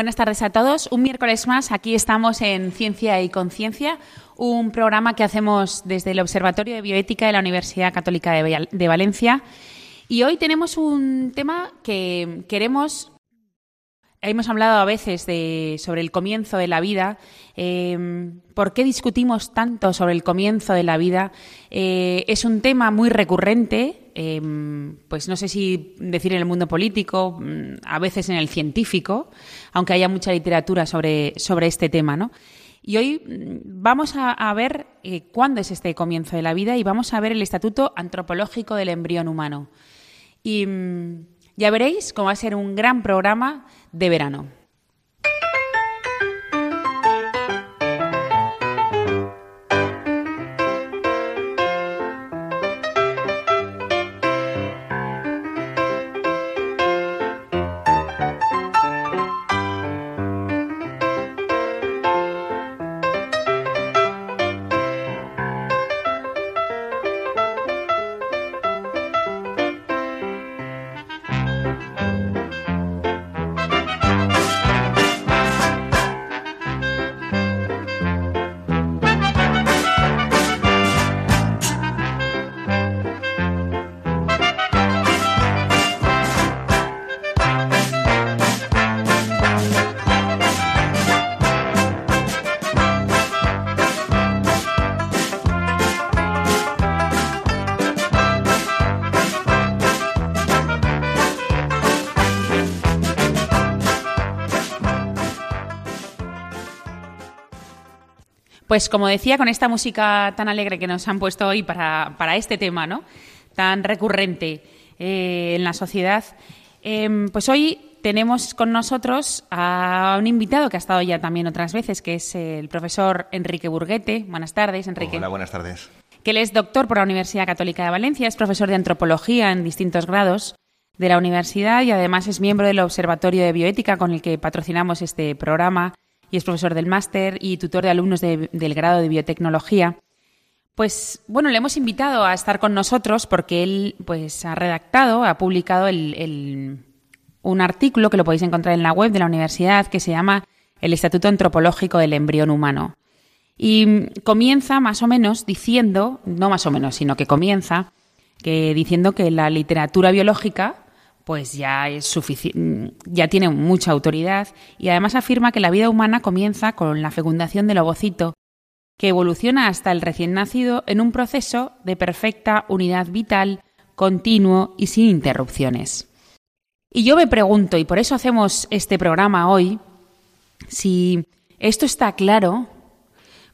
Buenas tardes a todos. Un miércoles más, aquí estamos en Ciencia y Conciencia, un programa que hacemos desde el Observatorio de Bioética de la Universidad Católica de Valencia. Y hoy tenemos un tema que queremos Hemos hablado a veces de, sobre el comienzo de la vida. Em, ¿Por qué discutimos tanto sobre el comienzo de la vida? Eh, es un tema muy recurrente, em, pues no sé si decir en el mundo político, mm, a veces en el científico, aunque haya mucha literatura sobre, sobre este tema, ¿no? Y hoy mm, vamos a, ver eh, cuándo es este comienzo de la vida y vamos a ver el estatuto antropológico del embrión humano. Y mm, ya veréis cómo va a ser un gran programa de verano. Pues como decía, con esta música tan alegre que nos han puesto hoy para, este tema, ¿no? Tan recurrente eh, en la sociedad, em, pues hoy tenemos con nosotros a un invitado que ha estado ya también otras veces, que es el profesor Enrique Burguete. Buenas tardes, Enrique. Hola, buenas tardes. Que él es doctor por la Universidad Católica de Valencia, es profesor de antropología en distintos grados de la universidad y además es miembro del Observatorio de Bioética con el que patrocinamos este programa y es profesor del máster y tutor de alumnos del grado de biotecnología. Pues bueno, le hemos invitado a estar con nosotros porque él pues ha redactado, ha publicado un artículo que lo podéis encontrar en la web de la universidad que se llama El Estatuto Antropológico del Embrión Humano. Y comienza más o menos diciendo, no más o menos, sino que comienza que diciendo que la literatura biológica pues ya es ya tiene mucha autoridad y además afirma que la vida humana comienza con la fecundación del ovocito, que evoluciona hasta el recién nacido en un proceso de perfecta unidad vital, continuo y sin interrupciones. Y yo me pregunto, y por eso hacemos este programa hoy, si esto está claro,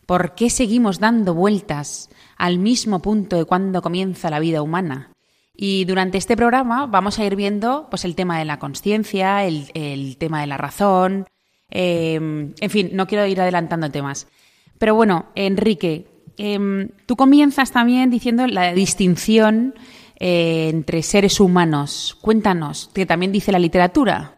¿por qué seguimos dando vueltas al mismo punto de cuando comienza la vida humana? Y durante este programa vamos a ir viendo pues, el tema de la conciencia, el, tema de la razón, em, en fin, no quiero ir adelantando temas. Pero bueno, Enrique, em, tú comienzas también diciendo la distinción eh, entre seres humanos. Cuéntanos, que también dice la literatura.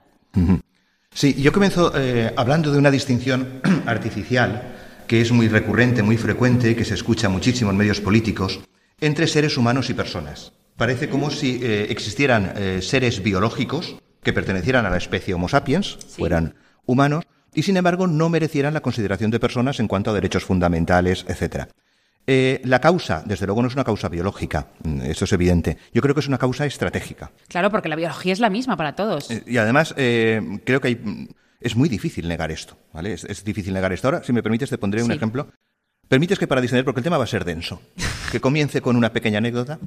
Sí, yo comienzo eh, hablando de una distinción artificial que es muy recurrente, muy frecuente, que se escucha muchísimo en medios políticos, entre seres humanos y personas. Parece como si eh, existieran eh, seres biológicos que pertenecieran a la especie Homo sapiens, fueran humanos, y sin embargo no merecieran la consideración de personas en cuanto a derechos fundamentales, etc. Eh, la causa, desde luego, no es una causa biológica, mm, eso es evidente. Yo creo que es una causa estratégica. Claro, porque la biología es la misma para todos. y además, creo que mm, es muy difícil negar esto. ¿vale? Es, difícil negar esto. Ahora, si me permites, te pondré un ejemplo. Permites que para diseñar, porque el tema va a ser denso, que comience con una pequeña anécdota.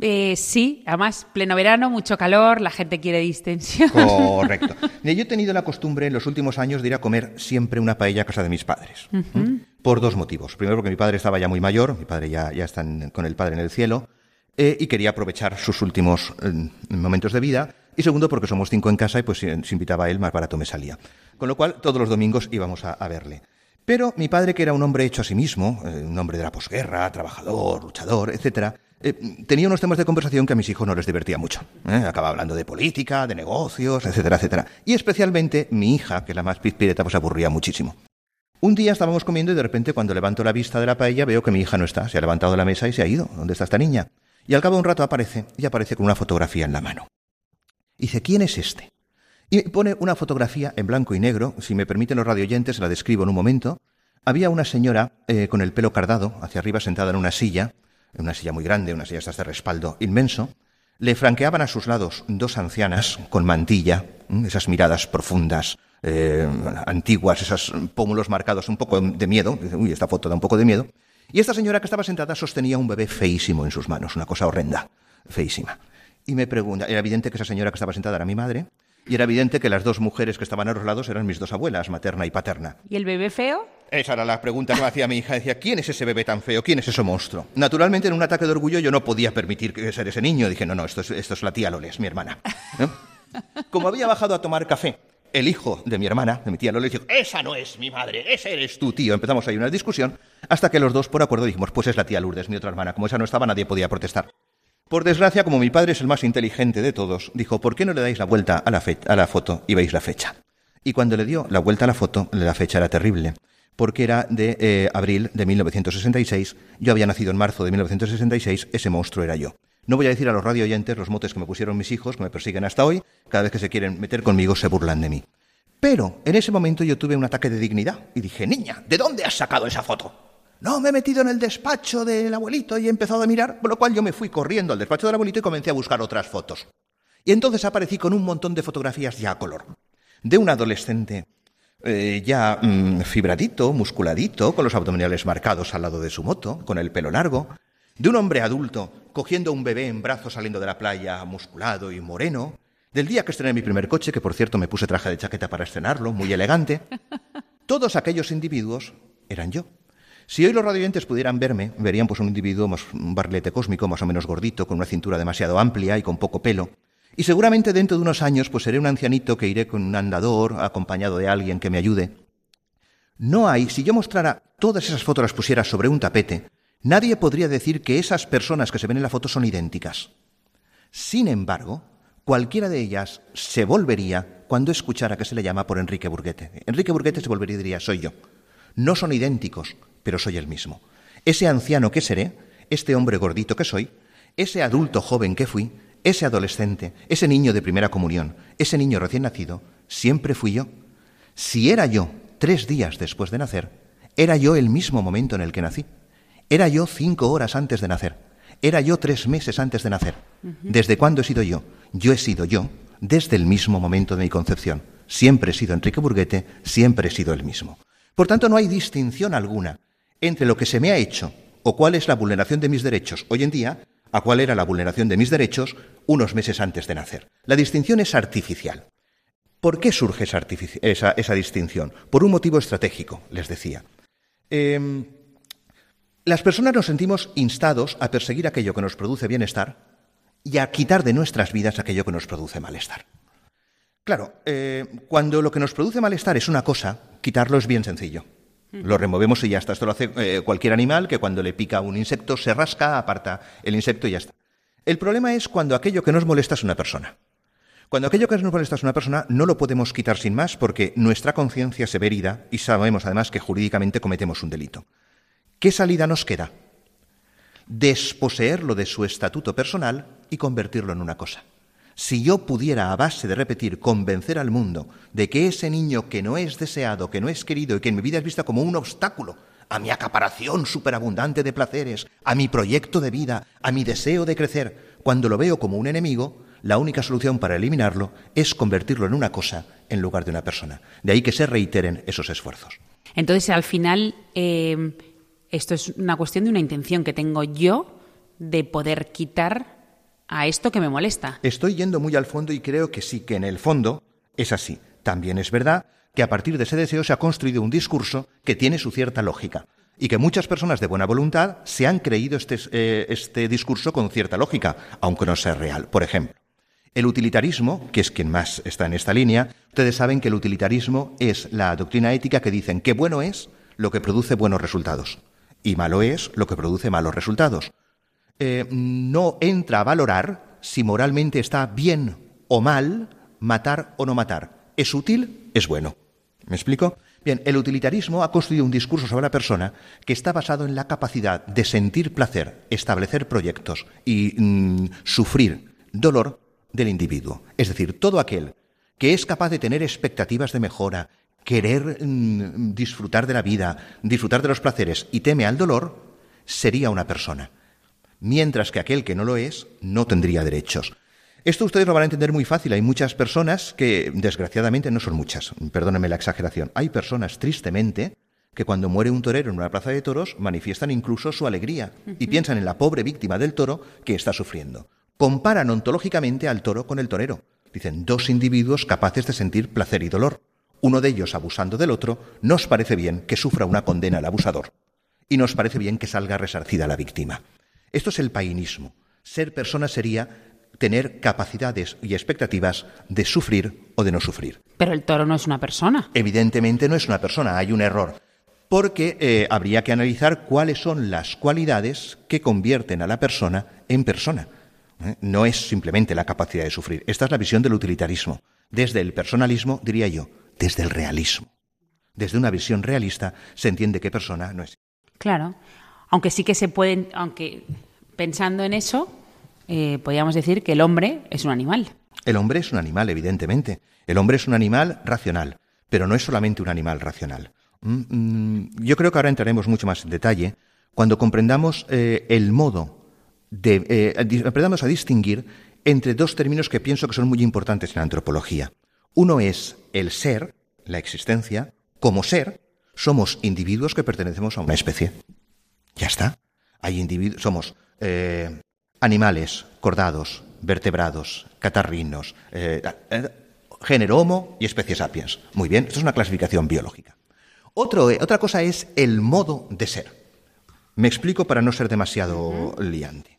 Eh, sí, además, pleno verano, mucho calor, la gente quiere distensión. Correcto. Yo he tenido la costumbre en los últimos años de ir a comer siempre una paella a casa de mis padres. Por dos motivos. Primero, porque mi padre estaba ya muy mayor, mi padre ya, ya está con el padre en el cielo, eh, y quería aprovechar sus últimos eh, momentos de vida. Y segundo, porque somos cinco en casa y pues si, invitaba a él, más barato me salía. Con lo cual, todos los domingos íbamos a verle. Pero mi padre, que era un hombre hecho a sí mismo, eh, un hombre de la posguerra, trabajador, luchador, etc., eh, tenía unos temas de conversación que a mis hijos no les divertía mucho. ¿eh? Acaba hablando de política, de negocios, etcétera, etcétera. Y especialmente mi hija, que la más pizpireta, pues aburría muchísimo. Un día estábamos comiendo y de repente cuando levanto la vista de la paella veo que mi hija no está, se ha levantado de la mesa y se ha ido. ¿Dónde está esta niña? Y al cabo de un rato aparece y aparece con una fotografía en la mano. Y dice, ¿quién es este? Y pone una fotografía en blanco y negro, si me permiten los radioyentes, la describo en un momento. Había una señora eh, con el pelo cardado, hacia arriba sentada en una silla, una silla muy grande, una silla de respaldo inmenso. Le franqueaban a sus lados dos ancianas con mantilla, esas miradas profundas, eh, antiguas, esos pómulos marcados, un poco de miedo. Uy, esta foto da un poco de miedo. Y esta señora que estaba sentada sostenía un bebé feísimo en sus manos, una cosa horrenda, feísima. Y me pregunta, era evidente que esa señora que estaba sentada era mi madre, y era evidente que las dos mujeres que estaban a los lados eran mis dos abuelas, materna y paterna. ¿Y el bebé feo? Esa era la pregunta que me hacía mi hija. Decía, ¿quién es ese bebé tan feo? ¿Quién es ese monstruo? Naturalmente, en un ataque de orgullo, yo no podía permitir que ser ese niño. Dije, no, no, esto es, esto es la tía Loles, mi hermana. Como había bajado a tomar café, el hijo de mi hermana, de mi tía Loles, dijo, esa no es mi madre, ese eres tú, tío. Empezamos ahí una discusión, hasta que los dos, por acuerdo, dijimos, pues es la tía Lourdes, mi otra hermana. Como esa no estaba, nadie podía protestar. Por desgracia, como mi padre es el más inteligente de todos, dijo, ¿por qué no le dais la vuelta a la, a la foto y veis la fecha? Y cuando le dio la vuelta a la foto, la fecha era terrible, porque era de eh, abril de 1966, yo había nacido en marzo de 1966, ese monstruo era yo. No voy a decir a los radio oyentes los motes que me pusieron mis hijos, que me persiguen hasta hoy, cada vez que se quieren meter conmigo se burlan de mí. Pero en ese momento yo tuve un ataque de dignidad y dije, niña, ¿de dónde has sacado esa foto? No, me he metido en el despacho del abuelito y he empezado a mirar, por lo cual yo me fui corriendo al despacho del abuelito y comencé a buscar otras fotos. Y entonces aparecí con un montón de fotografías ya a color. De un adolescente eh, ya mm, fibradito, musculadito, con los abdominales marcados al lado de su moto, con el pelo largo. De un hombre adulto cogiendo un bebé en brazos saliendo de la playa, musculado y moreno. Del día que estrené mi primer coche, que por cierto me puse traje de chaqueta para estrenarlo, muy elegante. Todos aquellos individuos eran yo. Si hoy los radioyentes pudieran verme, verían pues un individuo, más, un barlete cósmico, más o menos gordito, con una cintura demasiado amplia y con poco pelo. Y seguramente dentro de unos años pues seré un ancianito que iré con un andador, acompañado de alguien que me ayude. No hay, si yo mostrara todas esas fotos las pusiera sobre un tapete, nadie podría decir que esas personas que se ven en la foto son idénticas. Sin embargo, cualquiera de ellas se volvería cuando escuchara que se le llama por Enrique Burguete. Enrique Burguete se volvería y diría, soy yo. No son idénticos, pero soy el mismo. Ese anciano que seré, este hombre gordito que soy, ese adulto joven que fui, ese adolescente, ese niño de primera comunión, ese niño recién nacido, siempre fui yo. Si era yo tres días después de nacer, era yo el mismo momento en el que nací. Era yo cinco horas antes de nacer. Era yo tres meses antes de nacer. ¿Desde cuándo he sido yo? Yo he sido yo desde el mismo momento de mi concepción. Siempre he sido Enrique Burguete, siempre he sido el mismo. Por tanto, no hay distinción alguna entre lo que se me ha hecho o cuál es la vulneración de mis derechos hoy en día a cuál era la vulneración de mis derechos unos meses antes de nacer. La distinción es artificial. ¿Por qué surge esa, distinción? Por un motivo estratégico, les decía. Em, las personas nos sentimos instados a perseguir aquello que nos produce bienestar y a quitar de nuestras vidas aquello que nos produce malestar. Claro, eh, cuando lo que nos produce malestar es una cosa, quitarlo es bien sencillo. Lo removemos y ya está. Esto lo hace eh, cualquier animal que cuando le pica un insecto se rasca, aparta el insecto y ya está. El problema es cuando aquello que nos molesta es una persona. Cuando aquello que nos molesta es una persona, no lo podemos quitar sin más porque nuestra conciencia se ve herida y sabemos además que jurídicamente cometemos un delito. ¿Qué salida nos queda? Desposeerlo de su estatuto personal y convertirlo en una cosa. Si yo pudiera, a base de repetir, convencer al mundo de que ese niño que no es deseado, que no es querido y que en mi vida es vista como un obstáculo a mi acaparación superabundante de placeres, a mi proyecto de vida, a mi deseo de crecer, cuando lo veo como un enemigo, la única solución para eliminarlo es convertirlo en una cosa en lugar de una persona. De ahí que se reiteren esos esfuerzos. Entonces, al final, eh, esto es una cuestión de una intención que tengo yo de poder quitar a esto que me molesta. Estoy yendo muy al fondo y creo que sí, que en el fondo es así. También es verdad que a partir de ese deseo se ha construido un discurso que tiene su cierta lógica y que muchas personas de buena voluntad se han creído este, eh, este discurso con cierta lógica, aunque no sea real. Por ejemplo, el utilitarismo, que es quien más está en esta línea, ustedes saben que el utilitarismo es la doctrina ética que dicen que bueno es lo que produce buenos resultados. Y malo es lo que produce malos resultados. Eh, no entra a valorar si moralmente está bien o mal matar o no matar. ¿Es útil? Es bueno. ¿Me explico? Bien, el utilitarismo ha construido un discurso sobre la persona que está basado en la capacidad de sentir placer, establecer proyectos y mm, sufrir dolor del individuo. Es decir, todo aquel que es capaz de tener expectativas de mejora, querer mm, disfrutar de la vida, disfrutar de los placeres y teme al dolor, sería una persona. Mientras que aquel que no lo es no tendría derechos. Esto ustedes lo van a entender muy fácil. Hay muchas personas que, desgraciadamente, no son muchas, perdónenme la exageración, hay personas, tristemente, que cuando muere un torero en una plaza de toros manifiestan incluso su alegría y piensan en la pobre víctima del toro que está sufriendo. Comparan ontológicamente al toro con el torero. Dicen dos individuos capaces de sentir placer y dolor. Uno de ellos abusando del otro, nos parece bien que sufra una condena al abusador. Y nos parece bien que salga resarcida la víctima. Esto es el painismo. Ser persona sería tener capacidades y expectativas de sufrir o de no sufrir. Pero el toro no es una persona. Evidentemente no es una persona, hay un error. Porque eh, habría que analizar cuáles son las cualidades que convierten a la persona en persona. ¿eh? No es simplemente la capacidad de sufrir. Esta es la visión del utilitarismo. Desde el personalismo, diría yo, desde el realismo. Desde una visión realista se entiende que persona no es. Claro. Aunque sí que se pueden, aunque pensando en eso, eh, podríamos decir que el hombre es un animal. El hombre es un animal, evidentemente. El hombre es un animal racional, pero no es solamente un animal racional. Mm, mm, yo creo que ahora entraremos mucho más en detalle cuando comprendamos eh, el modo de... Eh, aprendamos a distinguir entre dos términos que pienso que son muy importantes en la antropología. Uno es el ser, la existencia. Como ser, somos individuos que pertenecemos a una especie. Ya está. Hay individuos, somos animales, cordados, vertebrados, catarrinos, eh, eh, género Homo y especie sapiens. Muy bien, esto es una clasificación biológica. Eh, otra cosa es el modo de ser. Me explico para no ser demasiado liante.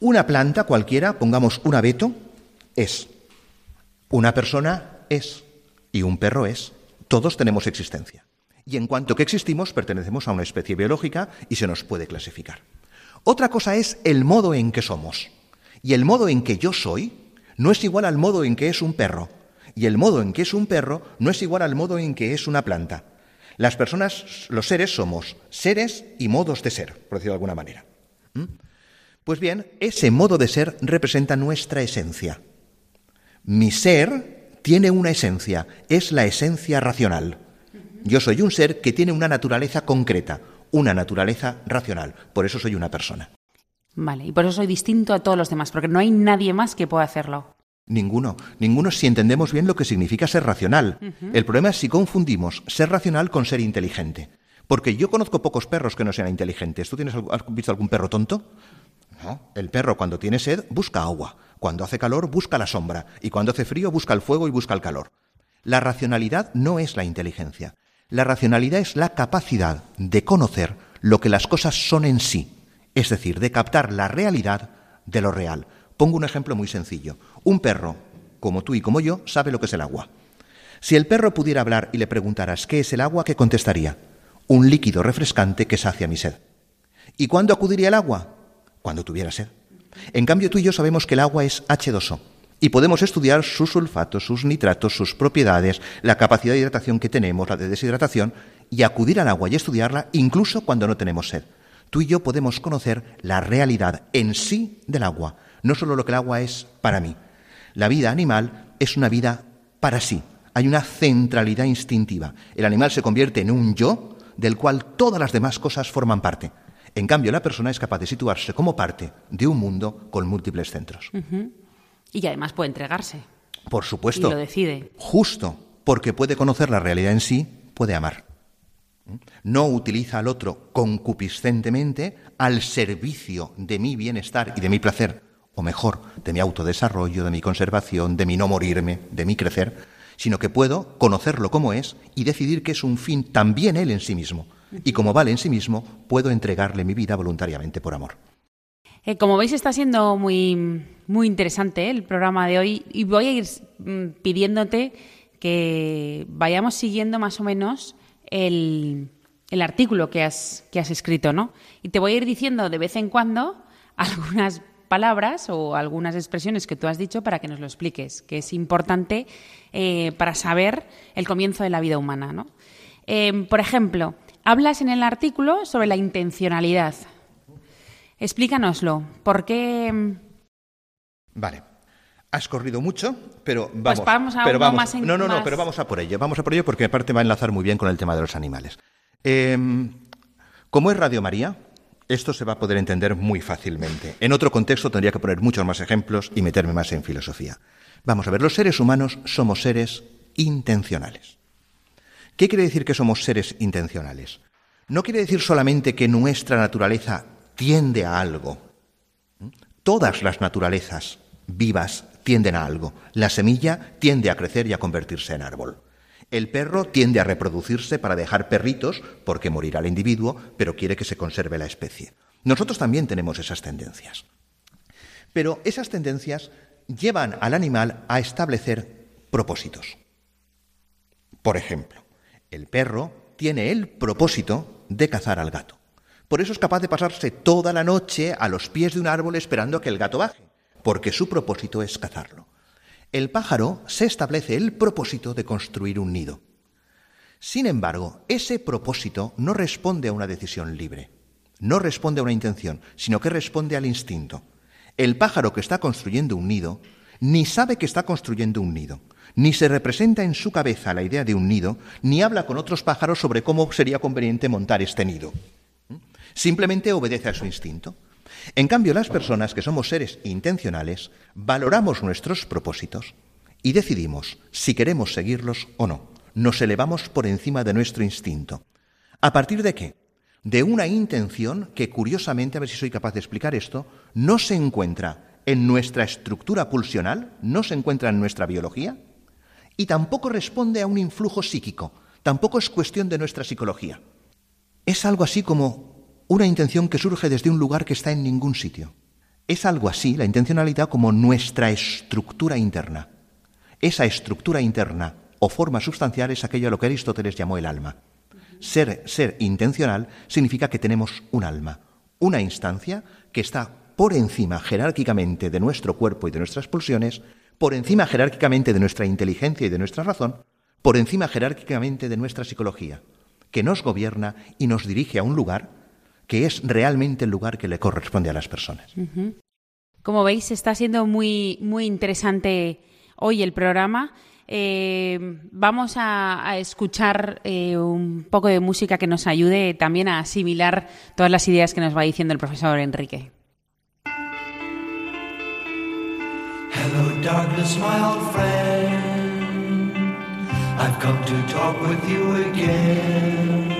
Una planta cualquiera, pongamos un abeto, es. Una persona es. Y un perro es. Todos tenemos existencia. Y en cuanto que existimos, pertenecemos a una especie biológica y se nos puede clasificar. Otra cosa es el modo en que somos. Y el modo en que yo soy no es igual al modo en que es un perro. Y el modo en que es un perro no es igual al modo en que es una planta. Las personas, los seres, somos seres y modos de ser, por decirlo de alguna manera. ¿Mm? Pues bien, ese modo de ser representa nuestra esencia. Mi ser tiene una esencia, es la esencia racional. Yo soy un ser que tiene una naturaleza concreta, una naturaleza racional. Por eso soy una persona. Vale, y por eso soy distinto a todos los demás, porque no hay nadie más que pueda hacerlo. Ninguno. Ninguno si entendemos bien lo que significa ser racional. El problema es si confundimos ser racional con ser inteligente. Porque yo conozco pocos perros que no sean inteligentes. ¿Tú tienes, has visto algún perro tonto? No. El perro cuando tiene sed busca agua. Cuando hace calor busca la sombra. Y cuando hace frío busca el fuego y busca el calor. La racionalidad no es la inteligencia. La racionalidad es la capacidad de conocer lo que las cosas son en sí, es decir, de captar la realidad de lo real. Pongo un ejemplo muy sencillo. Un perro, como tú y como yo, sabe lo que es el agua. Si el perro pudiera hablar y le preguntaras qué es el agua, ¿qué contestaría? Un líquido refrescante que sacia mi sed. ¿Y cuándo acudiría el agua? Cuando tuviera sed. En cambio, tú y yo sabemos que el agua es H2O, y podemos estudiar sus sulfatos, sus nitratos, sus propiedades, la capacidad de hidratación que tenemos, la de deshidratación, y acudir al agua y estudiarla incluso cuando no tenemos sed. Tú y yo podemos conocer la realidad en sí del agua, no solo lo que el agua es para mí. La vida animal es una vida para sí. Hay una centralidad instintiva. El animal se convierte en un yo del cual todas las demás cosas forman parte. En cambio, la persona es capaz de situarse como parte de un mundo con múltiples centros. Y además puede entregarse. Por supuesto. Y lo decide. Justo, porque puede conocer la realidad en sí, puede amar. No utiliza al otro concupiscentemente al servicio de mi bienestar y de mi placer, o mejor, de mi autodesarrollo, de mi conservación, de mi no morirme, de mi crecer, sino que puedo conocerlo como es y decidir que es un fin también él en sí mismo. Y como vale en sí mismo, puedo entregarle mi vida voluntariamente por amor. Eh, como veis, está siendo muy, muy interesante el programa de hoy y voy a ir mm, pidiéndote que vayamos siguiendo más o menos el, el artículo que has, que has escrito, ¿no? Y te voy a ir diciendo de vez en cuando algunas palabras o algunas expresiones que tú has dicho para que nos lo expliques, que es importante eh, para saber el comienzo de la vida humana, ¿no? Por ejemplo, hablas en el artículo sobre la intencionalidad. Explícanoslo. ¿Por qué? Vale. Has corrido mucho, pero pues vamos, a pero vamos más en, No, no, no, pero vamos a por ello. Vamos a por ello porque aparte va a enlazar muy bien con el tema de los animales. Em, como es Radio María, esto se va a poder entender muy fácilmente. En otro contexto tendría que poner muchos más ejemplos y meterme más en filosofía. Vamos a ver, los seres humanos somos seres intencionales. ¿Qué quiere decir que somos seres intencionales? No quiere decir solamente que nuestra naturaleza tiende a algo. Todas las naturalezas vivas tienden a algo. La semilla tiende a crecer y a convertirse en árbol. El perro tiende a reproducirse para dejar perritos porque morirá el individuo, pero quiere que se conserve la especie. Nosotros también tenemos esas tendencias. Pero esas tendencias llevan al animal a establecer propósitos. Por ejemplo, el perro tiene el propósito de cazar al gato. Por eso es capaz de pasarse toda la noche a los pies de un árbol esperando a que el gato baje, porque su propósito es cazarlo. El pájaro se establece el propósito de construir un nido. Sin embargo, ese propósito no responde a una decisión libre, no responde a una intención, sino que responde al instinto. El pájaro que está construyendo un nido ni sabe que está construyendo un nido, ni se representa en su cabeza la idea de un nido, ni habla con otros pájaros sobre cómo sería conveniente montar este nido. Simplemente obedece a su instinto. En cambio, las personas que somos seres intencionales valoramos nuestros propósitos y decidimos si queremos seguirlos o no. Nos elevamos por encima de nuestro instinto. ¿A partir de qué? De una intención que, curiosamente, a ver si soy capaz de explicar esto, no se encuentra en nuestra estructura pulsional, no se encuentra en nuestra biología, y tampoco responde a un influjo psíquico, tampoco es cuestión de nuestra psicología. Es algo así como una intención que surge desde un lugar que está en ningún sitio. Es algo así, la intencionalidad, como nuestra estructura interna. Esa estructura interna o forma sustancial es aquello a lo que Aristóteles llamó el alma. Ser, ser intencional significa que tenemos un alma, una instancia que está por encima jerárquicamente de nuestro cuerpo y de nuestras pulsiones, por encima jerárquicamente de nuestra inteligencia y de nuestra razón, por encima jerárquicamente de nuestra psicología, que nos gobierna y nos dirige a un lugar que es realmente el lugar que le corresponde a las personas. Como veis, está siendo muy, muy interesante hoy el programa. Eh, vamos a, escuchar eh, un poco de música que nos ayude también a asimilar todas las ideas que nos va diciendo el profesor Enrique. Hello, darkness, my old friend. I've come to talk with you again.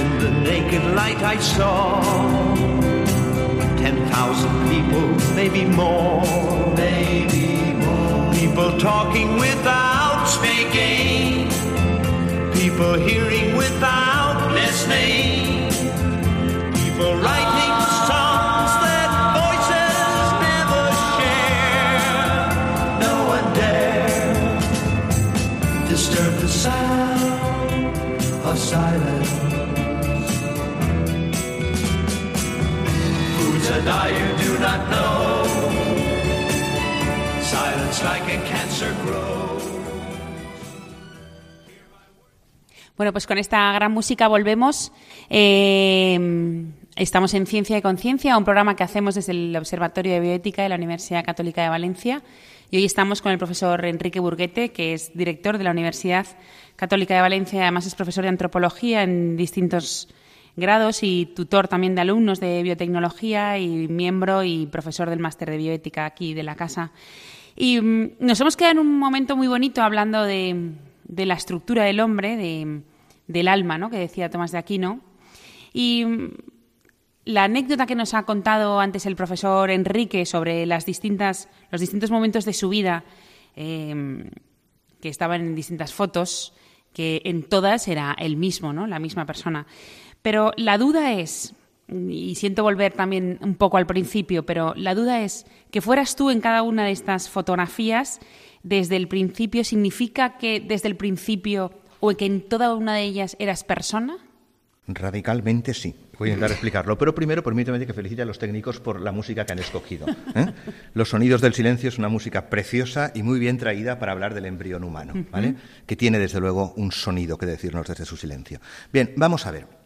In the naked light I saw ten thousand people, maybe more, maybe more. People talking without speaking, people hearing without listening, people writing songs that voices never share. No one dare disturb the sound of silence. Bueno, pues con esta gran música volvemos. Eh, Estamos en Ciencia y Conciencia, un programa que hacemos desde el Observatorio de Bioética de la Universidad Católica de Valencia. Y hoy estamos con el profesor Enrique Burguete, que es director de la Universidad Católica de Valencia, además es profesor de antropología en distintos grados y tutor también de alumnos de biotecnología y miembro y profesor del máster de bioética aquí de la casa. Y mm, nos hemos quedado en un momento muy bonito hablando de, la estructura del hombre, de, del alma, ¿no? que decía Tomás de Aquino. Y mm, la anécdota que nos ha contado antes el profesor Enrique sobre las distintas, los distintos momentos de su vida, em, que estaban en distintas fotos, que en todas era el mismo, ¿no? la misma persona. Pero la duda es, y siento volver también un poco al principio, pero la duda es que fueras tú en cada una de estas fotografías desde el principio, ¿significa que desde el principio o que en toda una de ellas eras persona? Radicalmente sí. Voy a intentar explicarlo. Pero primero, permíteme que felicite a los técnicos por la música que han escogido. ¿eh? Los sonidos del silencio es una música preciosa y muy bien traída para hablar del embrión humano, ¿vale? Que tiene, desde luego, un sonido que decirnos desde su silencio. Bien, vamos a ver.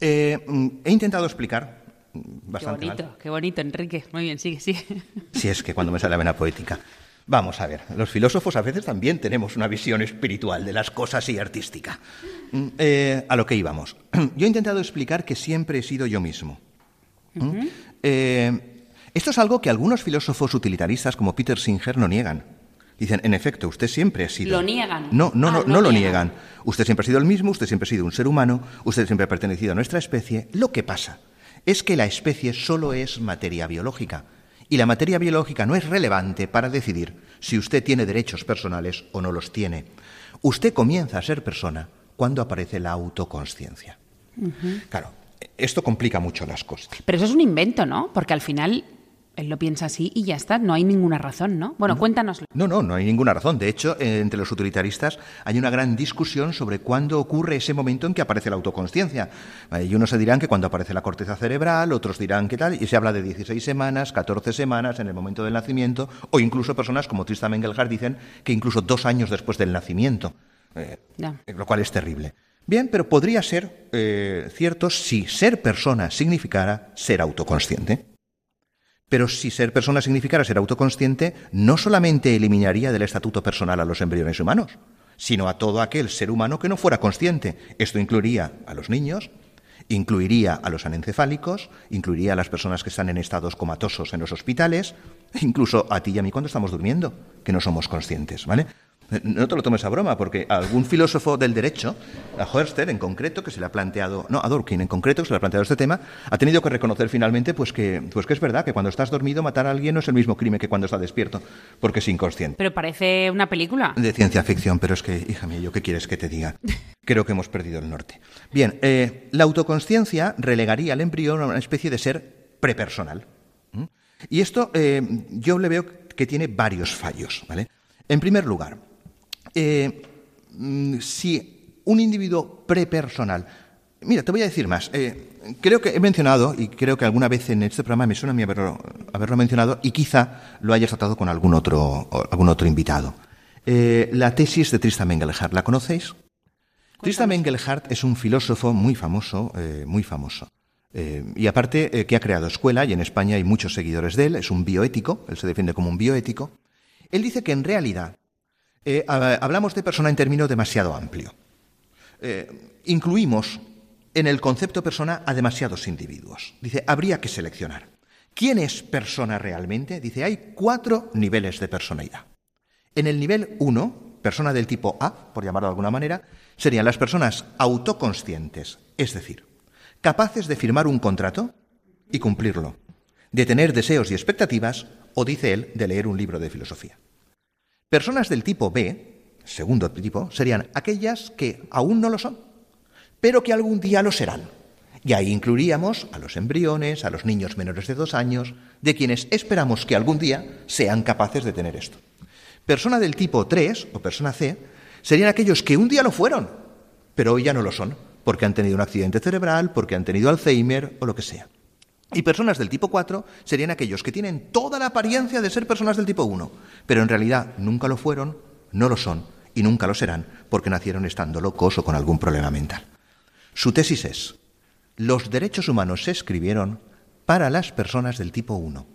Eh, he intentado explicar bastante Qué bonito, qué bonito, Enrique. Muy bien, sigue, sigue. Si es que cuando me sale la vena poética. Vamos a ver, los filósofos a veces también tenemos una visión espiritual de las cosas y artística. Mm, eh, a lo que íbamos. Yo he intentado explicar que siempre he sido yo mismo. ¿Mm? Eh, esto es algo que algunos filósofos utilitaristas como Peter Singer no niegan. Dicen, en efecto, usted siempre ha sido. Lo niegan. No, no, no, ah, no lo niegan. Usted siempre ha sido el mismo, usted siempre ha sido un ser humano, usted siempre ha pertenecido a nuestra especie. Lo que pasa es que la especie solo es materia biológica. Y la materia biológica no es relevante para decidir si usted tiene derechos personales o no los tiene. Usted comienza a ser persona cuando aparece la autoconsciencia. Claro, esto complica mucho las cosas. Pero eso es un invento, ¿no? Porque al final él lo piensa así y ya está, no hay ninguna razón, ¿no? Bueno, cuéntanoslo. No, no, no hay ninguna razón. De hecho, eh, entre los utilitaristas hay una gran discusión sobre cuándo ocurre ese momento en que aparece la autoconsciencia. Y unos se dirán que cuando aparece la corteza cerebral, otros dirán que tal, y se habla de 16 semanas, 14 semanas en el momento del nacimiento, o incluso personas como Tristan Engelhardt dicen que incluso dos años después del nacimiento, eh, lo cual es terrible. Bien, pero podría ser eh, cierto si ser persona significara ser autoconsciente. Pero si ser persona significara ser autoconsciente, no solamente eliminaría del estatuto personal a los embriones humanos, sino a todo aquel ser humano que no fuera consciente. Esto incluiría a los niños, incluiría a los anencefálicos, incluiría a las personas que están en estados comatosos en los hospitales, incluso a ti y a mí cuando estamos durmiendo, que no somos conscientes, ¿vale? No te lo tomes a broma, porque algún filósofo del derecho, a Hoerster en concreto, que se le ha planteado, no, a Durkheim en concreto, que se le ha planteado este tema, ha tenido que reconocer finalmente pues que, pues que es verdad que cuando estás dormido matar a alguien no es el mismo crimen que cuando está despierto, porque es inconsciente. Pero parece una película. De ciencia ficción, pero es que, hija mía, ¿yo qué quieres que te diga? Creo que hemos perdido el norte. Bien, eh, la autoconsciencia relegaría al embrión a una especie de ser prepersonal. Y esto eh, yo le veo que tiene varios fallos, ¿vale? En primer lugar, eh, mm, si un individuo prepersonal. Mira, te voy a decir más. Eh, creo que he mencionado, y creo que alguna vez en este programa me suena a mí haberlo, haberlo mencionado, y quizá lo hayas tratado con algún otro, algún otro invitado. Eh, la tesis de Tristan Engelhardt, ¿la conocéis? Tristan Engelhardt es un filósofo muy famoso, muy famoso. y aparte que ha creado escuela, y en España hay muchos seguidores de él, es un bioético, él se defiende como un bioético. Él dice que en realidad eh, hablamos de persona en términos demasiado amplio. Eh, incluimos en el concepto persona a demasiados individuos. Dice, habría que seleccionar. ¿Quién es persona realmente? Dice, hay cuatro niveles de personalidad. En el nivel 1, persona del tipo A, por llamarlo de alguna manera, serían las personas autoconscientes, es decir, capaces de firmar un contrato y cumplirlo, de tener deseos y expectativas, o dice él, de leer un libro de filosofía. Personas del tipo B, segundo tipo, serían aquellas que aún no lo son, pero que algún día lo serán. Y ahí incluiríamos a los embriones, a los niños menores de dos años, de quienes esperamos que algún día sean capaces de tener esto. Persona del tipo 3 o persona C serían aquellos que un día lo fueron, pero hoy ya no lo son, porque han tenido un accidente cerebral, porque han tenido Alzheimer o lo que sea. Y personas del tipo 4 serían aquellos que tienen toda la apariencia de ser personas del tipo 1, pero en realidad nunca lo fueron, no lo son y nunca lo serán porque nacieron estando locos o con algún problema mental. Su tesis es, los derechos humanos se escribieron para las personas del tipo 1,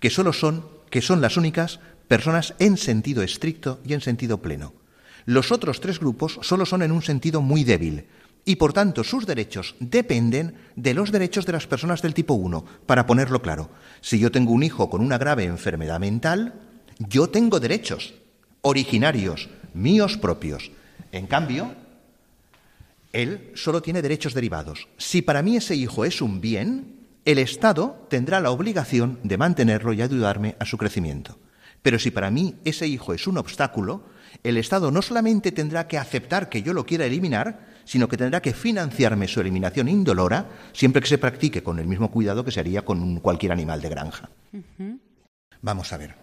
que solo son, que son las únicas personas en sentido estricto y en sentido pleno. Los otros tres grupos solo son en un sentido muy débil y por tanto sus derechos dependen de los derechos de las personas del tipo 1. Para ponerlo claro, si yo tengo un hijo con una grave enfermedad mental, yo tengo derechos originarios, míos propios. En cambio, él solo tiene derechos derivados. Si para mí ese hijo es un bien, el Estado tendrá la obligación de mantenerlo y ayudarme a su crecimiento. Pero si para mí ese hijo es un obstáculo, el Estado no solamente tendrá que aceptar que yo lo quiera eliminar, sino que tendrá que financiarme su eliminación indolora siempre que se practique con el mismo cuidado que se haría con cualquier animal de granja. Vamos a ver.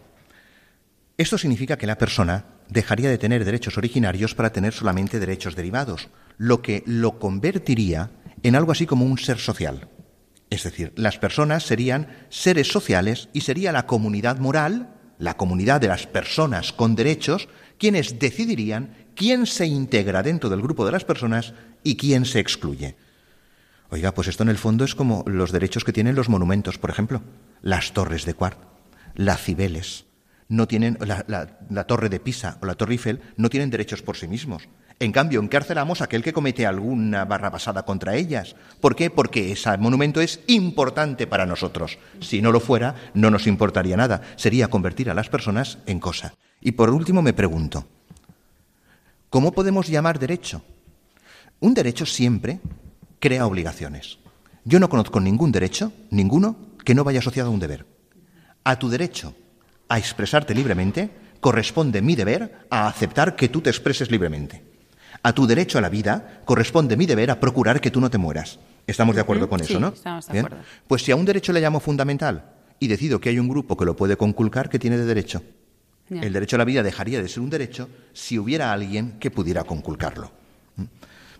Esto significa que la persona dejaría de tener derechos originarios para tener solamente derechos derivados, lo que lo convertiría en algo así como un ser social. Es decir, las personas serían seres sociales y sería la comunidad moral, la comunidad de las personas con derechos, quienes decidirían quién se integra dentro del grupo de las personas y quién se excluye. Oiga, pues esto en el fondo es como los derechos que tienen los monumentos, por ejemplo, las torres de Quart, las Cibeles, no tienen la, torre de Pisa o la torre Eiffel no tienen derechos por sí mismos. En cambio, encarcelamos a aquel que comete alguna barra pasada contra ellas. ¿Por qué? Porque ese monumento es importante para nosotros. Si no lo fuera, no nos importaría nada. Sería convertir a las personas en cosa. Y por último me pregunto, ¿cómo podemos llamar derecho? Un derecho siempre crea obligaciones. Yo no conozco ningún derecho, ninguno, que no vaya asociado a un deber. A tu derecho a expresarte libremente, corresponde mi deber a aceptar que tú te expreses libremente. A tu derecho a la vida corresponde mi deber a procurar que tú no te mueras. Estamos de acuerdo con eso, ¿no? Estamos de acuerdo. Pues si a un derecho le llamo fundamental y decido que hay un grupo que lo puede conculcar, ¿qué tiene de derecho? El derecho a la vida dejaría de ser un derecho si hubiera alguien que pudiera conculcarlo. ¿Mm?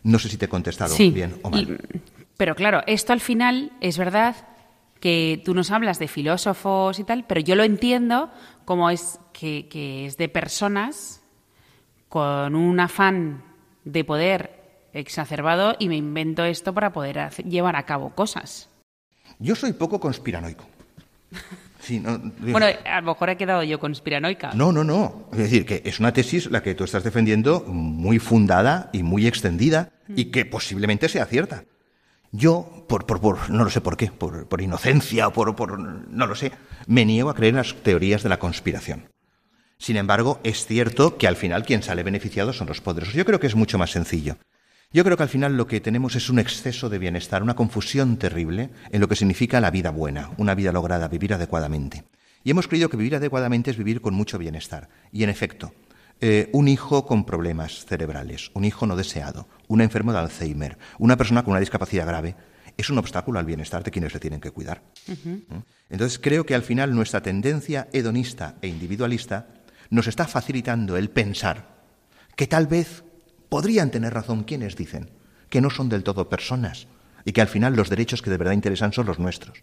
No sé si te he contestado bien o mal. pero claro, esto al final es verdad que tú nos hablas de filósofos y tal, pero yo lo entiendo como es que, es de personas con un afán de poder exacerbado y me invento esto para poder llevar a cabo cosas. Yo soy poco conspiranoico. bueno, a lo mejor he quedado yo conspiranoica. No, no, no. Es decir, que es una tesis la que tú estás defendiendo muy fundada y muy extendida y que posiblemente sea cierta. Yo, por, por, no lo sé por qué, por, por inocencia o por, por, no lo sé, me niego a creer en las teorías de la conspiración. Sin embargo, es cierto que al final quien sale beneficiado son los poderosos. Yo creo que es mucho más sencillo. Yo creo que al final lo que tenemos es un exceso de bienestar, una confusión terrible en lo que significa la vida buena, una vida lograda, vivir adecuadamente. Y hemos creído que vivir adecuadamente es vivir con mucho bienestar. Y en efecto, eh, un hijo con problemas cerebrales, un hijo no deseado, un enfermo de Alzheimer, una persona con una discapacidad grave, es un obstáculo al bienestar de quienes le tienen que cuidar. ¿Mm? Entonces creo que al final nuestra tendencia hedonista e individualista nos está facilitando el pensar que tal vez podrían tener razón quienes dicen que no son del todo personas y que al final los derechos que de verdad interesan son los nuestros.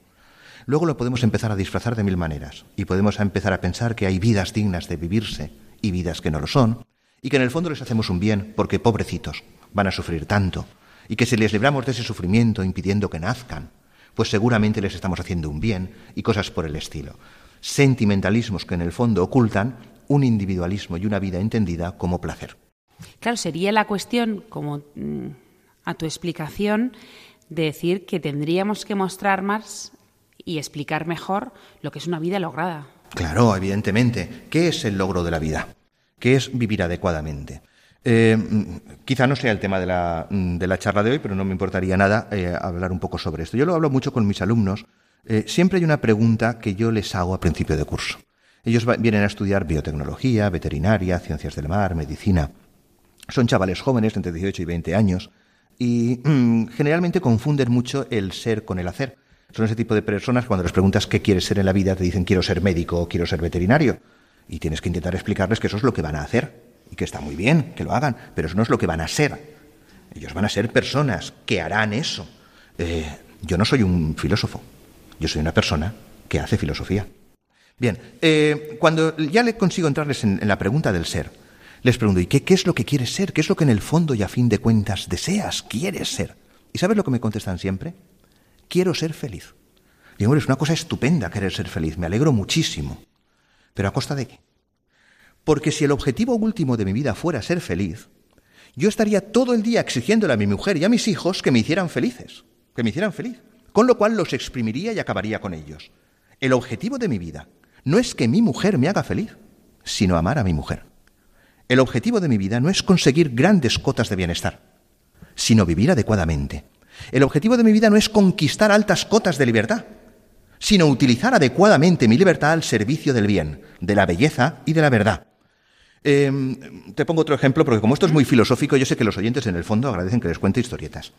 Luego lo podemos empezar a disfrazar de mil maneras y podemos empezar a pensar que hay vidas dignas de vivirse y vidas que no lo son, y que en el fondo les hacemos un bien porque pobrecitos van a sufrir tanto, y que si les libramos de ese sufrimiento impidiendo que nazcan, pues seguramente les estamos haciendo un bien y cosas por el estilo. Sentimentalismos que en el fondo ocultan un individualismo y una vida entendida como placer. Claro, sería la cuestión, como mm, a tu explicación, de decir que tendríamos que mostrar más y explicar mejor lo que es una vida lograda. Claro, evidentemente. ¿Qué es el logro de la vida? ¿Qué es vivir adecuadamente? Eh, quizá no sea el tema de la, de la, charla de hoy, pero no me importaría nada eh, hablar un poco sobre esto. Yo lo hablo mucho con mis alumnos. Eh, siempre hay una pregunta que yo les hago a principio de curso. Ellos vienen a estudiar biotecnología, veterinaria, ciencias del mar, medicina. Son chavales jóvenes, entre 18 y 20 años, y mm, generalmente confunden mucho el ser con el hacer. Son ese tipo de personas cuando les preguntas qué quieres ser en la vida, te dicen quiero ser médico o quiero ser veterinario. Y tienes que intentar explicarles que eso es lo que van a hacer. Y que está muy bien que lo hagan, pero eso no es lo que van a ser. Ellos van a ser personas que harán eso. Eh, yo no soy un filósofo, yo soy una persona que hace filosofía. Bien, eh, cuando ya le consigo entrarles en, la pregunta del ser, les pregunto, ¿y qué, es lo que quieres ser? ¿Qué es lo que en el fondo y a fin de cuentas deseas, quieres ser? ¿Y sabes lo que me contestan siempre? quiero ser feliz. Digo, es una cosa estupenda querer ser feliz, me alegro muchísimo. ¿Pero a costa de qué? Porque si el objetivo último de mi vida fuera ser feliz, yo estaría todo el día exigiéndole a mi mujer y a mis hijos que me hicieran felices, que me hicieran feliz, con lo cual los exprimiría y acabaría con ellos. El objetivo de mi vida no es que mi mujer me haga feliz, sino amar a mi mujer. El objetivo de mi vida no es conseguir grandes cotas de bienestar, sino vivir adecuadamente. El objetivo de mi vida no es conquistar altas cotas de libertad, sino utilizar adecuadamente mi libertad al servicio del bien, de la belleza y de la verdad. Em, te pongo otro ejemplo, porque como esto es muy filosófico, yo sé que los oyentes en el fondo agradecen que les cuente historietas.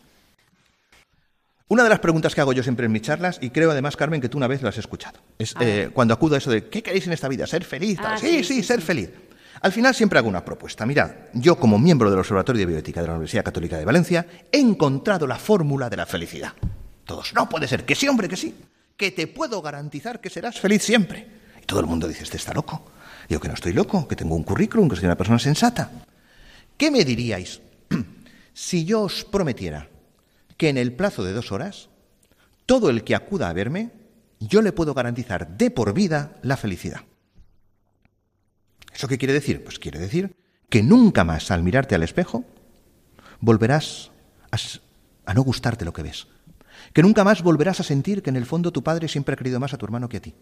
Una de las preguntas que hago yo siempre en mis charlas, y creo además, Carmen, que tú una vez lo has escuchado, es eh, cuando acudo a eso de ¿qué queréis en esta vida? ¿Ser feliz? Ah, sí, sí, sí, sí, ser feliz. Al final siempre hago una propuesta. Mirad, yo como miembro del Observatorio de Bioética de la Universidad Católica de Valencia he encontrado la fórmula de la felicidad. Todos, no puede ser, que sí, hombre, que sí, que te puedo garantizar que serás feliz siempre. Y todo el mundo dice, este está loco. Digo que no estoy loco, que tengo un currículum, que soy una persona sensata. ¿Qué me diríais si yo os prometiera que en el plazo de dos horas, todo el que acuda a verme, yo le puedo garantizar de por vida la felicidad? ¿Eso qué quiere decir? Pues quiere decir que nunca más al mirarte al espejo volverás a, a no gustarte lo que ves. Que nunca más volverás a sentir que en el fondo tu padre siempre ha querido más a tu hermano que a ti.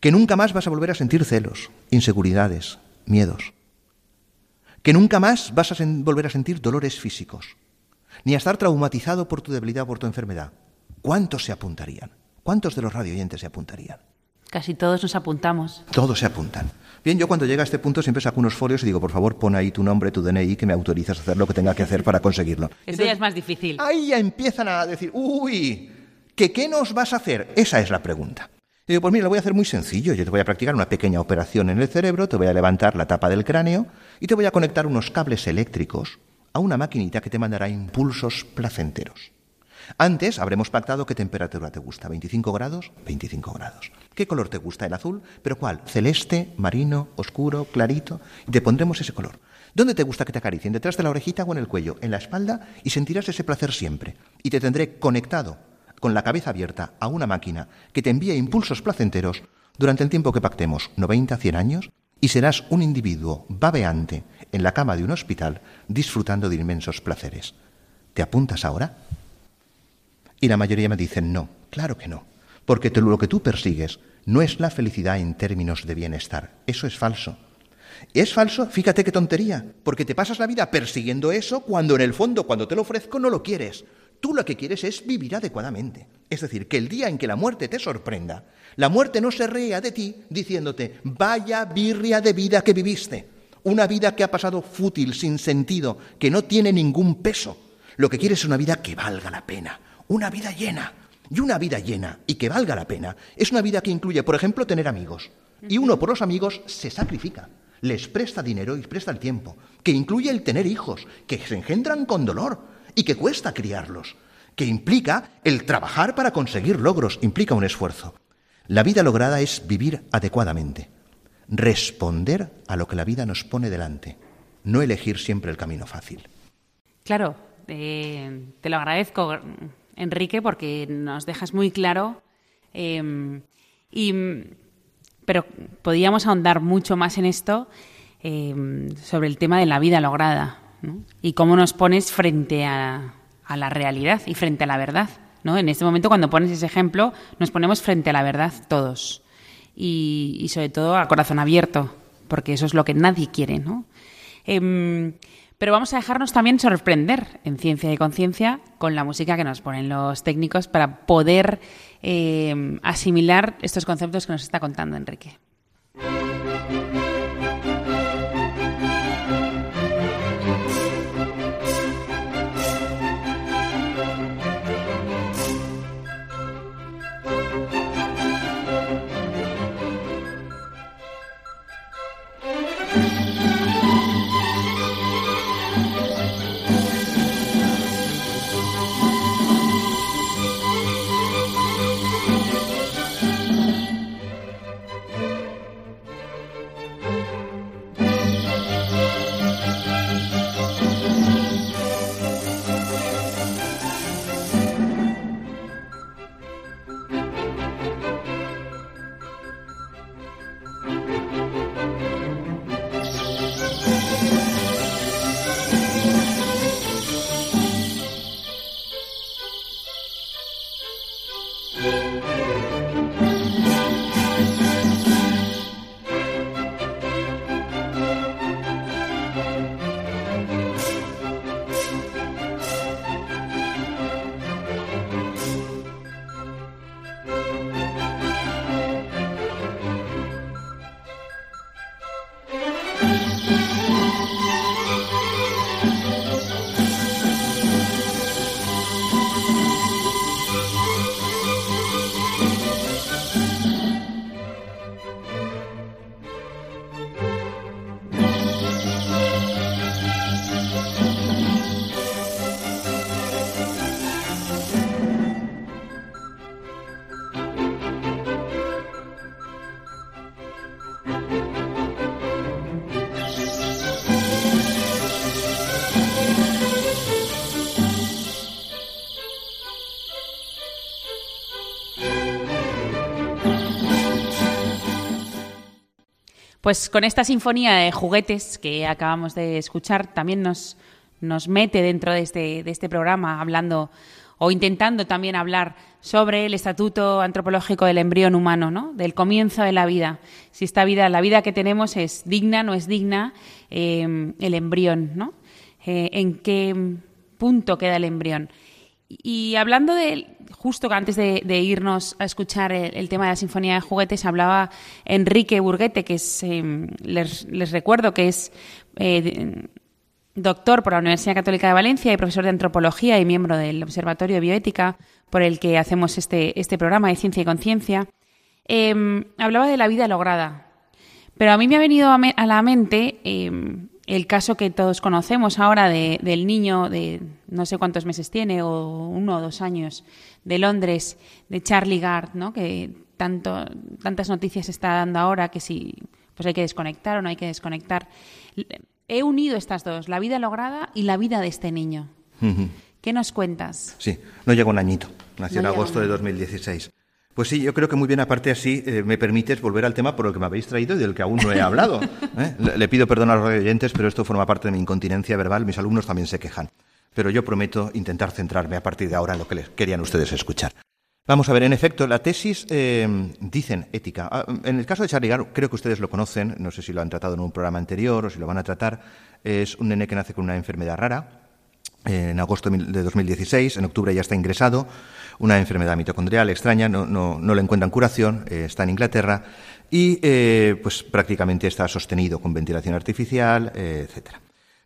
Que nunca más vas a volver a sentir celos, inseguridades, miedos. Que nunca más vas a volver a sentir dolores físicos, ni a estar traumatizado por tu debilidad o por tu enfermedad. ¿Cuántos se apuntarían? ¿Cuántos de los radioyentes se apuntarían? Casi todos nos apuntamos. Todos se apuntan. Bien, yo cuando llega a este punto siempre saco unos folios y digo, por favor, pon ahí tu nombre, tu DNI, que me autorizas a hacer lo que tenga que hacer para conseguirlo. Eso ya es más difícil. Ahí ya empiezan a decir, uy, ¿que qué nos vas a hacer? Esa es la pregunta. Y digo, pues mira, lo voy a hacer muy sencillo. Yo te voy a practicar una pequeña operación en el cerebro, te voy a levantar la tapa del cráneo y te voy a conectar unos cables eléctricos a una maquinita que te mandará impulsos placenteros. Antes habremos pactado qué temperatura te gusta. ¿25 grados? 25 grados. ¿Qué color te gusta? El azul. ¿Pero cuál? Celeste, marino, oscuro, clarito. Te pondremos ese color. ¿Dónde te gusta que te acaricien? ¿Detrás de la orejita o en el cuello? En la espalda y sentirás ese placer siempre. Y te tendré conectado con la cabeza abierta a una máquina que te envíe impulsos placenteros durante el tiempo que pactemos, 90, 100 años, y serás un individuo babeante en la cama de un hospital disfrutando de inmensos placeres. ¿Te apuntas ahora? Y la mayoría me dicen no, claro que no, porque te- lo que tú persigues no es la felicidad en términos de bienestar, eso es falso. Es falso, fíjate qué tontería, porque te pasas la vida persiguiendo eso cuando en el fondo, cuando te lo ofrezco, no lo quieres. Tú lo que quieres es vivir adecuadamente. Es decir, que el día en que la muerte te sorprenda, la muerte no se rea de ti diciéndote, vaya birria de vida que viviste, una vida que ha pasado fútil, sin sentido, que no tiene ningún peso. Lo que quieres es una vida que valga la pena, una vida llena. Y una vida llena y que valga la pena es una vida que incluye, por ejemplo, tener amigos. Y uno por los amigos se sacrifica, les presta dinero y presta el tiempo, que incluye el tener hijos, que se engendran con dolor y que cuesta criarlos, que implica el trabajar para conseguir logros, implica un esfuerzo. La vida lograda es vivir adecuadamente, responder a lo que la vida nos pone delante, no elegir siempre el camino fácil. Claro, eh, te lo agradezco, Enrique, porque nos dejas muy claro. eh, y, pero podríamos ahondar mucho más en esto eh, sobre el tema de la vida lograda ¿no? y cómo nos pones frente a, a la realidad y frente a la verdad. ¿no? En este momento, cuando pones ese ejemplo, nos ponemos frente a la verdad todos y, y sobre todo a corazón abierto, porque eso es lo que nadie quiere. ¿no? Em, pero vamos a dejarnos también sorprender en Ciencia y Conciencia con la música que nos ponen los técnicos para poder eh, asimilar estos conceptos que nos está contando Enrique. Pues con esta sinfonía de juguetes que acabamos de escuchar, también nos, nos mete dentro de este, de este programa hablando o intentando también hablar sobre el estatuto antropológico del embrión humano, ¿no? del comienzo de la vida. Si esta vida, la vida que tenemos es digna, no es digna, eh, el embrión, ¿no? Eh, ¿En qué punto queda el embrión? Y hablando de, justo antes de, irnos a escuchar el, tema de la Sinfonía de Juguetes, hablaba Enrique Burguete, que es, em, les, recuerdo que es eh, doctor por la Universidad Católica de Valencia y profesor de antropología y miembro del Observatorio de Bioética, por el que hacemos este, este programa de Ciencia y Conciencia. Em, hablaba de la vida lograda. Pero a mí me ha venido a, la mente em, el caso que todos conocemos ahora del niño de no sé cuántos meses tiene, o uno o dos años, de Londres, de Charlie Gard, ¿no? que tanto, tantas noticias está dando ahora que si pues hay que desconectar o no hay que desconectar. He unido estas dos, la vida lograda y la vida de este niño. ¿Qué nos cuentas? Sí, no llega un añito, nació en agosto de 2016. Pues sí, yo creo que muy bien, aparte así, eh, me permites volver al tema por el que me habéis traído y del que aún no he hablado. ¿eh? Le, pido perdón a los oyentes, pero esto forma parte de mi incontinencia verbal. Mis alumnos también se quejan. Pero yo prometo intentar centrarme a partir de ahora en lo que les querían ustedes escuchar. Vamos a ver, en efecto, la tesis eh, dicen ética. Ah, en el caso de Charlie Gard, creo que ustedes lo conocen, no sé si lo han tratado en un programa anterior o si lo van a tratar. Es un nene que nace con una enfermedad rara. en agosto de 2016, en octubre ya está ingresado una enfermedad mitocondrial extraña, no, no, le encuentran curación, eh, está en Inglaterra y eh, pues prácticamente está sostenido con ventilación artificial, eh, etcétera.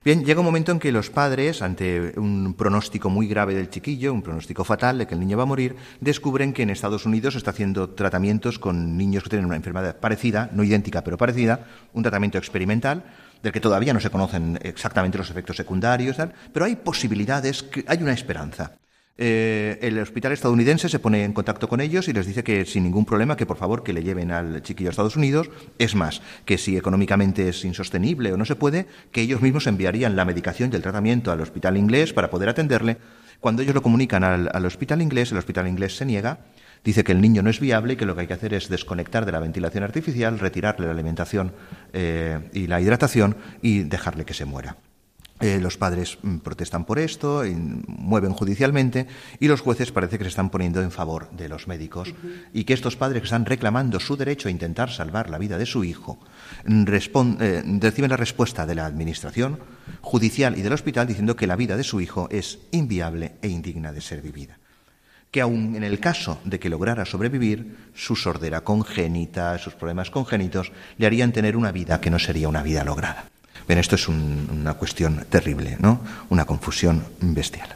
Bien, llega un momento en que los padres, ante un pronóstico muy grave del chiquillo, un pronóstico fatal de que el niño va a morir, descubren que en Estados Unidos está haciendo tratamientos con niños que tienen una enfermedad parecida, no idéntica, pero parecida, un tratamiento experimental, del que todavía no se conocen exactamente los efectos secundarios, pero hay posibilidades, hay una esperanza. Eh, el hospital estadounidense se pone en contacto con ellos y les dice que sin ningún problema, que por favor que le lleven al chiquillo a Estados Unidos. Es más, que si económicamente es insostenible o no se puede, que ellos mismos enviarían la medicación y el tratamiento al hospital inglés para poder atenderle. Cuando ellos lo comunican al, hospital inglés, el hospital inglés se niega, dice que el niño no es viable y que lo que hay que hacer es desconectar de la ventilación artificial, retirarle la alimentación eh, y la hidratación y dejarle que se muera. Eh, los padres mm, protestan por esto, y mueven judicialmente y los jueces parece que se están poniendo en favor de los médicos. Y que estos padres que están reclamando su derecho a intentar salvar la vida de su hijo mm, eh, reciben la respuesta de la administración judicial y del hospital diciendo que la vida de su hijo es inviable e indigna de ser vivida. Que aun en el caso de que lograra sobrevivir, su sordera congénita, sus problemas congénitos, le harían tener una vida que no sería una vida lograda. Bien, esto es una cuestión terrible, ¿no? Una confusión bestial.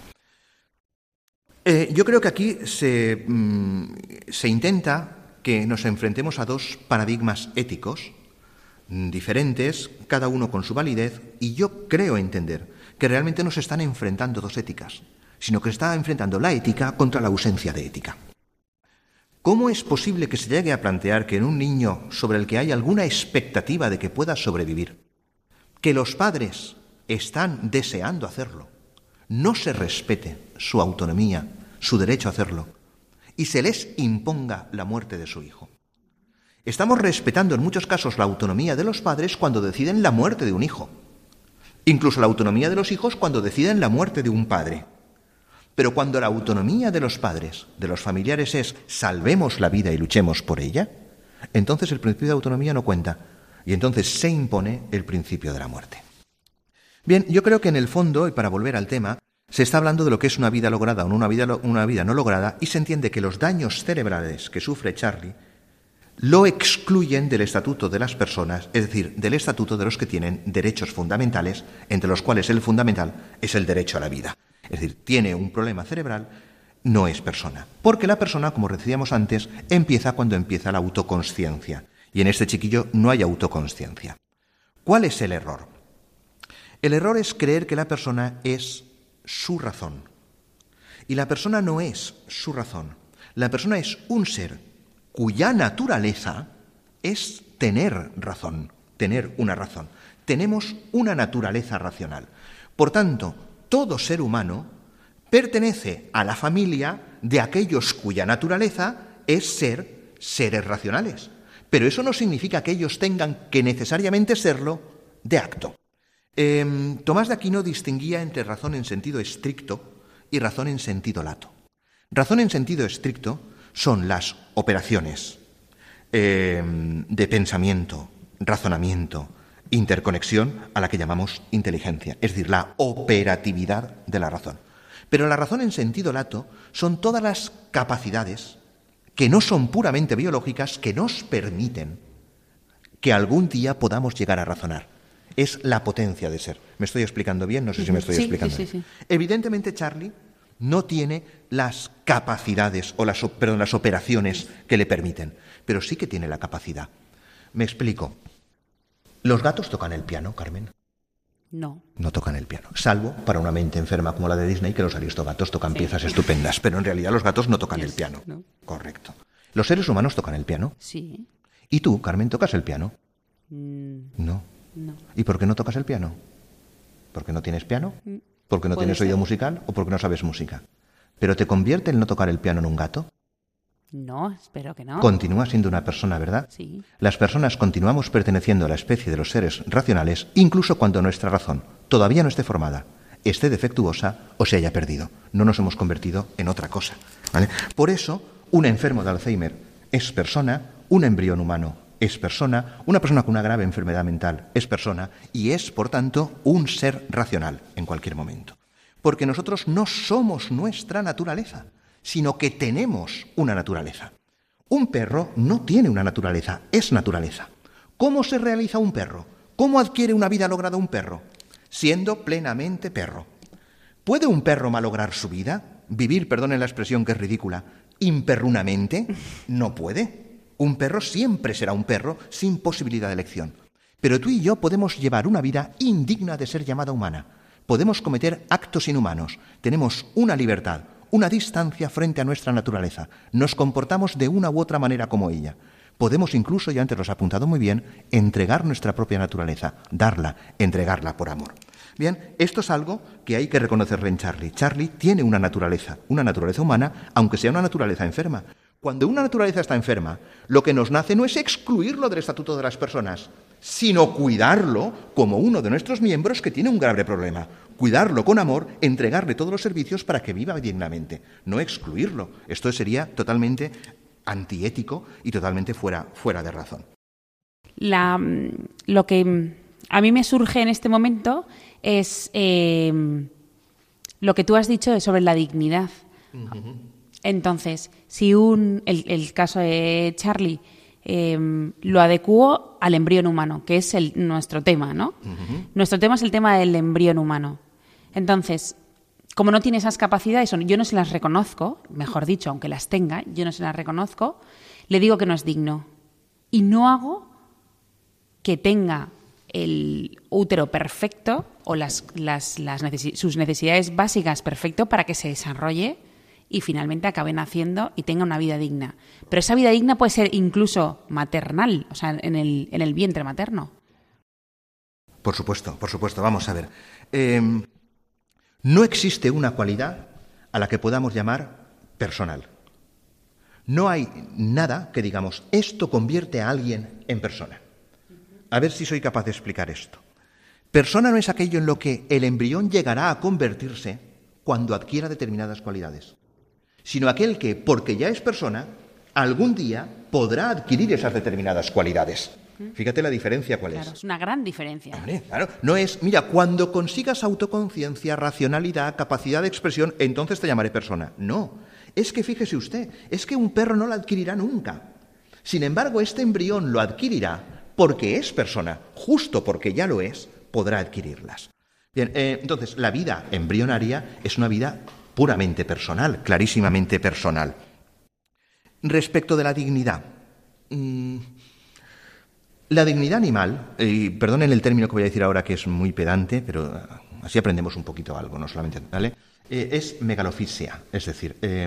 Eh, yo creo que aquí se, mm, se intenta que nos enfrentemos a dos paradigmas éticos diferentes, cada uno con su validez, y yo creo entender que realmente no se están enfrentando dos éticas, sino que se está enfrentando la ética contra la ausencia de ética. ¿Cómo es posible que se llegue a plantear que en un niño sobre el que hay alguna expectativa de que pueda sobrevivir, que los padres están deseando hacerlo, no se respete su autonomía, su derecho a hacerlo, y se les imponga la muerte de su hijo. Estamos respetando en muchos casos la autonomía de los padres cuando deciden la muerte de un hijo, incluso la autonomía de los hijos cuando deciden la muerte de un padre. Pero cuando la autonomía de los padres, de los familiares es salvemos la vida y luchemos por ella, entonces el principio de autonomía no cuenta, y entonces se impone el principio de la muerte. Bien, yo creo que en el fondo, y para volver al tema, se está hablando de lo que es una vida lograda o una vida, una vida no lograda y se entiende que los daños cerebrales que sufre Charlie lo excluyen del estatuto de las personas, es decir, del estatuto de los que tienen derechos fundamentales, entre los cuales el fundamental es el derecho a la vida. Es decir, tiene un problema cerebral, no es persona. Porque la persona, como decíamos antes, empieza cuando empieza la autoconsciencia y en este chiquillo no hay autoconsciencia. ¿Cuál es el error? El error es creer que la persona es su razón. Y la persona no es su razón. La persona es un ser cuya naturaleza es tener razón, tener una razón. Tenemos una naturaleza racional. Por tanto, todo ser humano pertenece a la familia de aquellos cuya naturaleza es ser seres racionales Pero eso no significa que ellos tengan que necesariamente serlo de acto. Em, Tomás de Aquino distinguía entre razón en sentido estricto y razón en sentido lato. Razón en sentido estricto son las operaciones em, de pensamiento, razonamiento, interconexión a la que llamamos inteligencia, es decir, la operatividad de la razón. Pero la razón en sentido lato son todas las capacidades que no son puramente biológicas que nos permiten que algún día podamos llegar a razonar. Es la potencia de ser. ¿Me estoy explicando bien? No sé si me estoy explicando. bien. Evidentemente, Charlie no tiene las capacidades o las, perdón, las operaciones que le permiten, pero sí que tiene la capacidad. Me explico. ¿Los gatos tocan el piano, Carmen? No. No tocan el piano, salvo para una mente enferma como la de Disney, que los aristogatos tocan piezas estupendas, pero en realidad los gatos no tocan el piano. Correcto. ¿Los seres humanos tocan el piano? Sí. ¿Y tú, Carmen, tocas el piano? Mm, No. no. ¿Y por qué no tocas el piano? ¿Porque no tienes piano? Mm, ¿Porque no tienes oído musical o porque no sabes música? ¿Pero te convierte el no tocar el piano en un gato? No, espero que no. Continúa siendo una persona, ¿verdad? Sí. Las personas continuamos perteneciendo a la especie de los seres racionales incluso cuando nuestra razón todavía no esté formada, esté defectuosa o se haya perdido. No nos hemos convertido en otra cosa. ¿vale? Por eso, un enfermo de Alzheimer es persona, un embrión humano es persona, una persona con una grave enfermedad mental es persona y es, por tanto, un ser racional en cualquier momento. Porque nosotros no somos nuestra naturaleza, sino que tenemos una naturaleza. Un perro no tiene una naturaleza, es naturaleza. ¿Cómo se realiza un perro? ¿Cómo adquiere una vida lograda un perro? Siendo plenamente perro. ¿Puede un perro malograr su vida? ¿Vivir, perdonen la expresión que es ridícula, imperrunamente? No puede. Un perro siempre será un perro sin posibilidad de elección. Pero tú y yo podemos llevar una vida indigna de ser llamada humana. Podemos cometer actos inhumanos. Tenemos una libertad, una distancia frente a nuestra naturaleza. Nos comportamos de una u otra manera como ella. Podemos incluso, y antes lo has apuntado muy bien, entregar nuestra propia naturaleza, darla, entregarla por amor. Bien, esto es algo que hay que reconocerle en Charlie. Charlie tiene una naturaleza, una naturaleza humana, aunque sea una naturaleza enferma. Cuando una naturaleza está enferma, lo que nos nace no es excluirlo del estatuto de las personas, sino cuidarlo como uno de nuestros miembros que tiene un grave problema. Cuidarlo con amor, entregarle todos los servicios para que viva dignamente, no excluirlo. Esto sería totalmente antiético y totalmente fuera, fuera de razón. La, mm, lo que mm, a mí me surge en este momento es eh, lo que tú has dicho sobre la dignidad. Entonces, si un, el, el caso de Charlie eh, lo adecuó al embrión humano, que es el, nuestro tema, ¿no? Nuestro tema es el tema del embrión humano. Entonces, como no tiene esas capacidades, yo no se las reconozco, mejor dicho, aunque las tenga, yo no se las reconozco, le digo que no es digno. Y no hago que tenga el útero perfecto o las, las, las necesi- sus necesidades básicas perfecto para que se desarrolle y finalmente acabe naciendo y tenga una vida digna. Pero esa vida digna puede ser incluso maternal, o sea, en el, en el vientre materno. Por supuesto, por supuesto. Vamos a ver. Eh, no existe una cualidad a la que podamos llamar personal. No hay nada que digamos, esto convierte a alguien en persona. A ver si soy capaz de explicar esto. Persona no es aquello en lo que el embrión llegará a convertirse cuando adquiera determinadas cualidades, sino aquel que, porque ya es persona, algún día podrá adquirir esas determinadas cualidades. Fíjate la diferencia cuál es. Claro, es una gran diferencia. Hombre, claro, no es, mira, cuando consigas autoconciencia, racionalidad, capacidad de expresión, entonces te llamaré persona. No, es que fíjese usted, es que un perro no la adquirirá nunca. Sin embargo, este embrión lo adquirirá porque es persona, justo porque ya lo es, podrá adquirirlas. Bien, eh, entonces, la vida embrionaria es una vida puramente personal, clarísimamente personal. Respecto de la dignidad, mm, la dignidad animal, y perdonen el término que voy a decir ahora que es muy pedante, pero ah, así aprendemos un poquito algo, no solamente, ¿vale? Eh, es megalofisia, es decir, eh,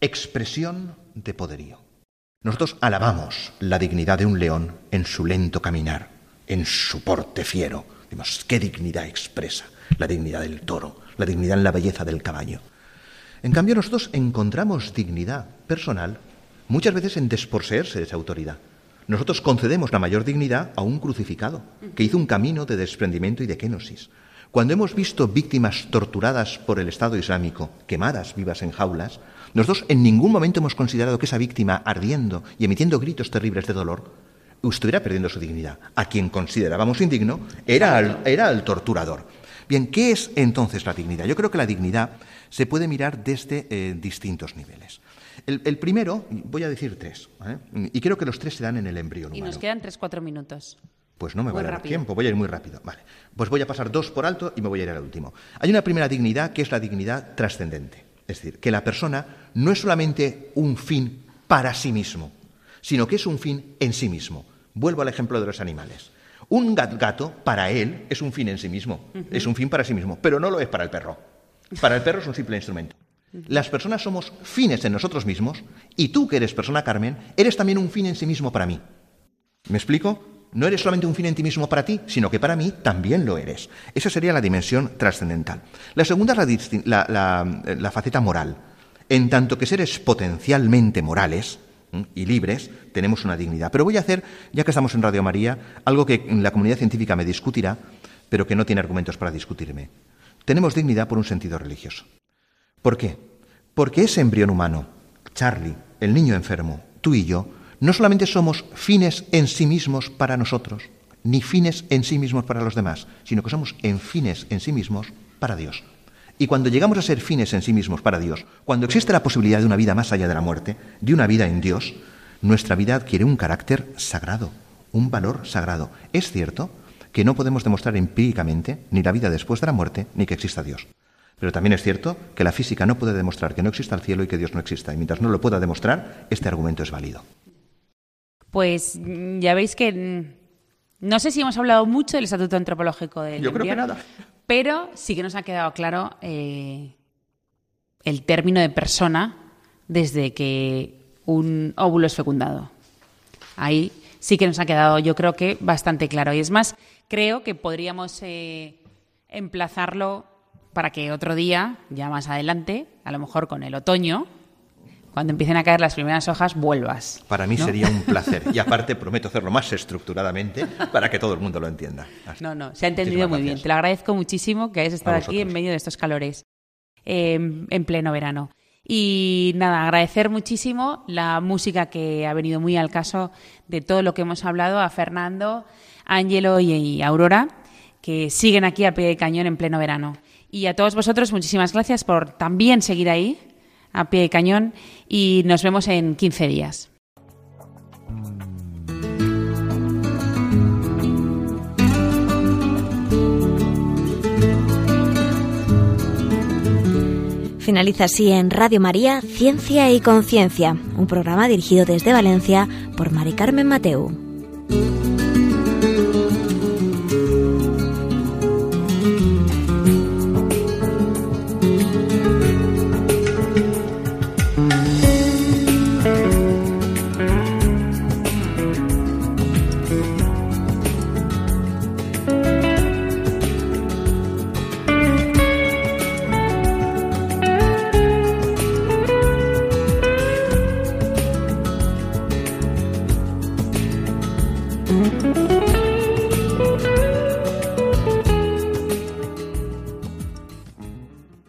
expresión de poderío. Nosotros alabamos la dignidad de un león en su lento caminar, en su porte fiero. Qué dignidad expresa, la dignidad del toro, la dignidad en la belleza del caballo. En cambio, nosotros encontramos dignidad personal muchas veces en desporseerse de esa autoridad. Nosotros concedemos la mayor dignidad a un crucificado, que hizo un camino de desprendimiento y de kenosis. Cuando hemos visto víctimas torturadas por el Estado Islámico, quemadas vivas en jaulas, nosotros en ningún momento hemos considerado que esa víctima, ardiendo y emitiendo gritos terribles de dolor, estuviera perdiendo su dignidad. A quien considerábamos indigno era al, era el torturador. Bien, ¿qué es entonces la dignidad? Yo creo que la dignidad se puede mirar desde eh, distintos niveles. El, primero, voy a decir tres, y creo que los tres se dan en el embrión humano. Y nos quedan tres, cuatro minutos. Pues no me va a dar tiempo, voy a ir muy rápido. Vale. Pues voy a pasar dos por alto y me voy a ir al último. Hay una primera dignidad que es la dignidad trascendente. Es decir, que la persona no es solamente un fin para sí mismo, sino que es un fin en sí mismo. Vuelvo al ejemplo de los animales. Un gato, para él, es un fin en sí mismo, es un fin para sí mismo, pero no lo es para el perro. Para el perro es un simple instrumento. Las personas somos fines en nosotros mismos y tú que eres persona Carmen, eres también un fin en sí mismo para mí. ¿Me explico? no eres solamente un fin en ti mismo para ti, sino que para mí también lo eres. Esa sería la dimensión trascendental. La segunda es la, faceta moral. En tanto que seres potencialmente morales y libres, tenemos una dignidad. Pero voy a hacer, ya que estamos en Radio María, algo que la comunidad científica me discutirá, pero que no tiene argumentos para discutirme. Tenemos dignidad por un sentido religioso. ¿Por qué? Porque ese embrión humano, Charlie, el niño enfermo, tú y yo, no solamente somos fines en sí mismos para nosotros, ni fines en sí mismos para los demás, sino que somos en fines en sí mismos para Dios. Y cuando llegamos a ser fines en sí mismos para Dios, cuando existe la posibilidad de una vida más allá de la muerte, de una vida en Dios, nuestra vida adquiere un carácter sagrado, un valor sagrado. Es cierto que no podemos demostrar empíricamente ni la vida después de la muerte, ni que exista Dios. Pero también es cierto que la física no puede demostrar que no exista el cielo y que Dios no exista. Y mientras no lo pueda demostrar, este argumento es válido pues ya veis que mm, no sé si hemos hablado mucho del estatuto antropológico del Yo creo que nada. Pero sí que nos ha quedado claro eh, el término de persona desde que un óvulo es fecundado. Ahí sí que nos ha quedado, yo creo que bastante claro. Y es más, creo que podríamos eh, emplazarlo para que otro día, ya más adelante, a lo mejor con el otoño, cuando empiecen a caer las primeras hojas, vuelvas. Para mí sería un placer. Y aparte prometo hacerlo más estructuradamente para que todo el mundo lo entienda. No, no, se ha entendido muy bien. Te lo agradezco muchísimo que hayas estado aquí en medio de estos calores em, en pleno verano. Y nada, agradecer muchísimo la música que ha venido muy al caso de todo lo que hemos hablado a Fernando, Ángelo y Aurora, que siguen aquí a pie de cañón en pleno verano. Y a todos vosotros, muchísimas gracias por también seguir ahí a pie de cañón y nos vemos en 15 días. Finaliza así en Radio María Ciencia y Conciencia, un programa dirigido desde Valencia por Mari Carmen Mateu.